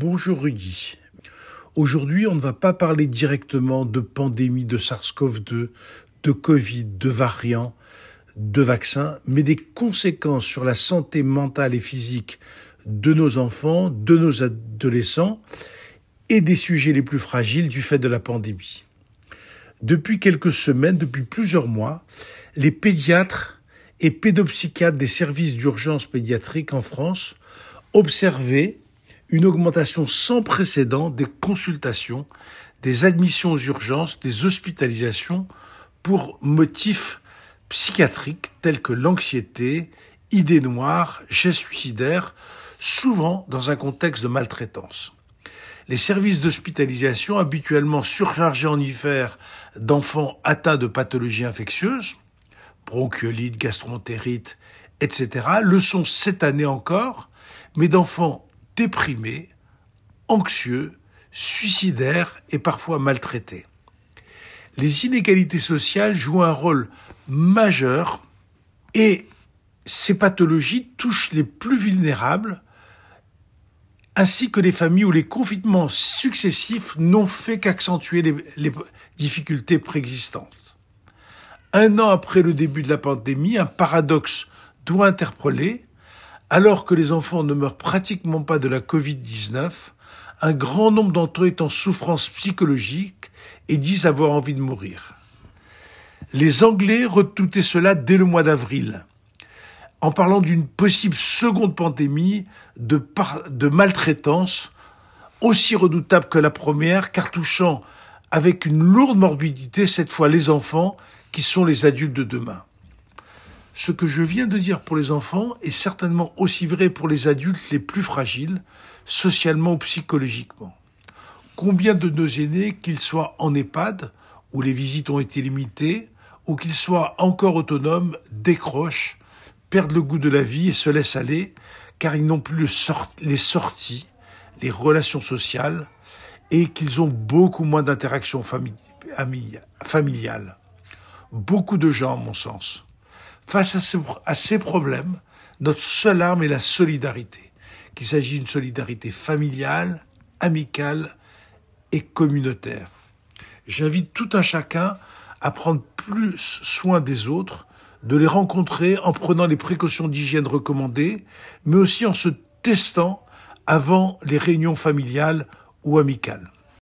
Bonjour Rudy. Aujourd'hui, on ne va pas parler directement de pandémie de SARS-CoV-2, de Covid, de variants, de vaccins, mais des conséquences sur la santé mentale et physique de nos enfants, de nos adolescents et des sujets les plus fragiles du fait de la pandémie. Depuis quelques semaines, depuis plusieurs mois, les pédiatres et pédopsychiatres des services d'urgence pédiatrique en France observaient une augmentation sans précédent des consultations, des admissions aux urgences, des hospitalisations pour motifs psychiatriques tels que l'anxiété, idées noires, gestes suicidaires, souvent dans un contexte de maltraitance. Les services d'hospitalisation, habituellement surchargés en hiver d'enfants atteints de pathologies infectieuses, bronchiolite, gastroentérite, etc., le sont cette année encore, mais d'enfants déprimés, anxieux, suicidaires et parfois maltraités. Les inégalités sociales jouent un rôle majeur et ces pathologies touchent les plus vulnérables ainsi que les familles où les confinements successifs n'ont fait qu'accentuer les, difficultés préexistantes. Un an après le début de la pandémie, un paradoxe doit interpeller alors que les enfants ne meurent pratiquement pas de la Covid-19, un grand nombre d'entre eux est en souffrance psychologique et disent avoir envie de mourir. Les Anglais redoutaient cela dès le mois d'avril, en parlant d'une possible seconde pandémie de, de maltraitance aussi redoutable que la première, car touchant avec une lourde morbidité cette fois les enfants qui sont les adultes de demain. Ce que je viens de dire pour les enfants est certainement aussi vrai pour les adultes les plus fragiles, socialement ou psychologiquement. Combien de nos aînés, qu'ils soient en EHPAD, où les visites ont été limitées, ou qu'ils soient encore autonomes, décrochent, perdent le goût de la vie et se laissent aller, car ils n'ont plus les sorties, les relations sociales, et qu'ils ont beaucoup moins d'interactions familiales. Beaucoup de gens, à mon sens. Face à ces, problèmes, notre seule arme est la solidarité, qu'il s'agit d'une solidarité familiale, amicale et communautaire. J'invite tout un chacun à prendre plus soin des autres, de les rencontrer en prenant les précautions d'hygiène recommandées, mais aussi en se testant avant les réunions familiales ou amicales.